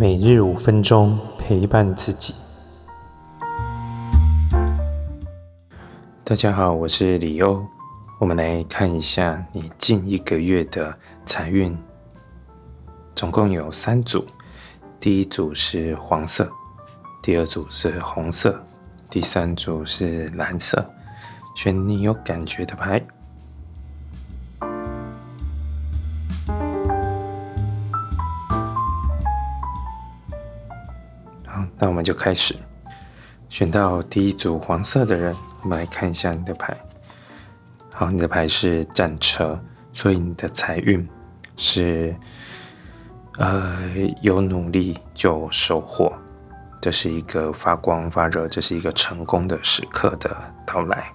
每日五分钟陪伴自己。大家好，我是李欧。我们来看一下你近一个月的财运，总共有三组。第一组是黄色，第二组是红色，第三组是蓝色。选你有感觉的牌。那我们就开始。选到第一组黄色的人，我们来看一下你的牌。好，你的牌是战车，所以你的财运是。呃，有努力就收获，这是一个发光发热，这是一个成功的时刻的到来。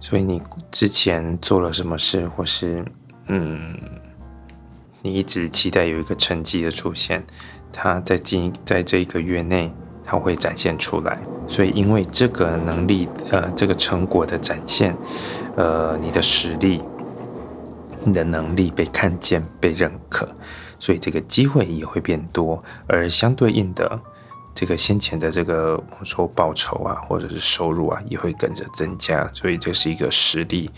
所以你之前做了什么事，或是嗯，你一直期待有一个成绩的出现，它在近在这一个月内，它会展现出来。所以因为这个能力，呃，这个成果的展现，呃，你的实力。你的能力被看见、被认可，所以这个机会也会变多，而相对应的，这个先前的这个我说报酬啊，或者是收入啊，也会跟着增加。所以这是一个实力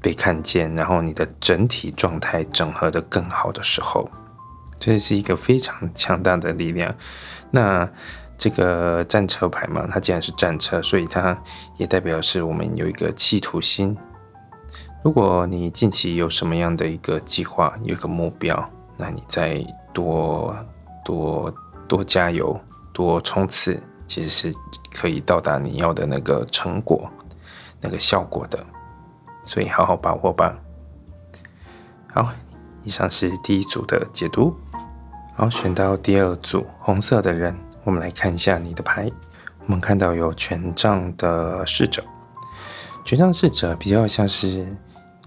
被看见，然后你的整体状态整合的更好的时候，这是一个非常强大的力量。那这个战车牌嘛，它既然是战车，所以它也代表是我们有一个企图心。如果你近期有什么样的一个计划，有一个目标，那你再多多多加油，多冲刺，其实是可以到达你要的那个成果、那个效果的。所以好好把握吧。好，以上是第一组的解读。好，选到第二组红色的人，我们来看一下你的牌。我们看到有权杖的侍者，权杖侍者比较像是。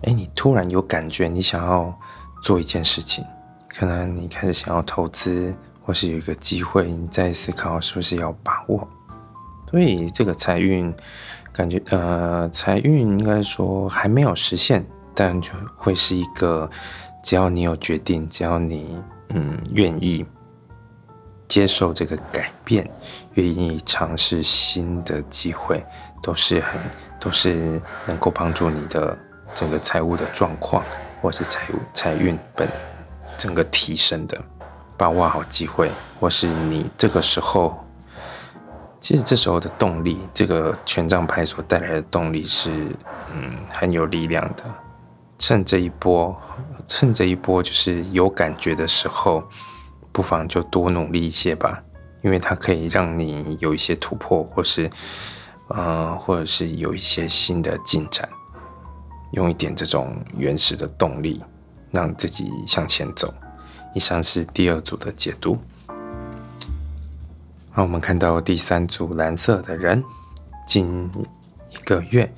哎，你突然有感觉，你想要做一件事情，可能你开始想要投资，或是有一个机会，你在思考是不是要把握。所以这个财运感觉，呃，财运应该说还没有实现，但就会是一个，只要你有决定，只要你嗯愿意接受这个改变，愿意尝试新的机会，都是很都是能够帮助你的。整个财务的状况，或是财务财运本整个提升的，把握好机会，或是你这个时候，其实这时候的动力，这个权杖牌所带来的动力是，嗯，很有力量的。趁这一波，趁这一波就是有感觉的时候，不妨就多努力一些吧，因为它可以让你有一些突破，或是，呃，或者是有一些新的进展。用一点这种原始的动力，让自己向前走。以上是第二组的解读。好，我们看到第三组蓝色的人，近一个月，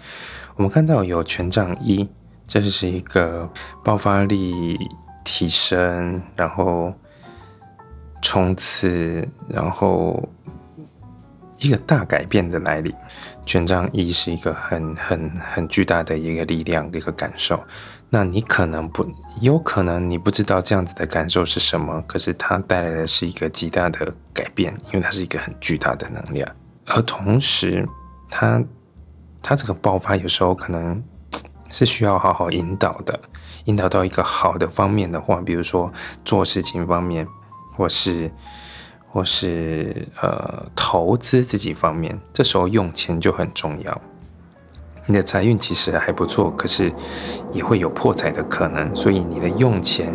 我们看到有权杖一，这是一个爆发力提升，然后冲刺，然后一个大改变的来临。权杖一是一个很很很巨大的一个力量，一个感受。那你可能不，有可能你不知道这样子的感受是什么，可是它带来的是一个极大的改变，因为它是一个很巨大的能量。而同时，它它这个爆发有时候可能是需要好好引导的，引导到一个好的方面的话，比如说做事情方面，或是。或是呃投资自己方面，这时候用钱就很重要。你的财运其实还不错，可是也会有破财的可能，所以你的用钱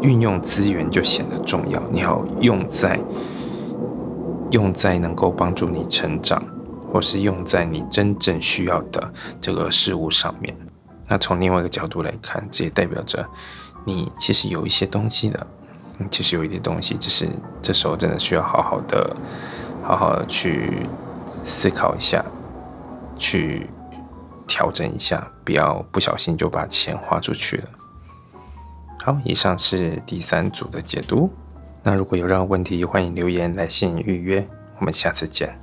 运用资源就显得重要。你要用在用在能够帮助你成长，或是用在你真正需要的这个事物上面。那从另外一个角度来看，这也代表着你其实有一些东西的。其实有一点东西，只是这时候真的需要好好的、好好的去思考一下，去调整一下，不要不小心就把钱花出去了。好，以上是第三组的解读。那如果有任何问题，欢迎留言来信预约。我们下次见。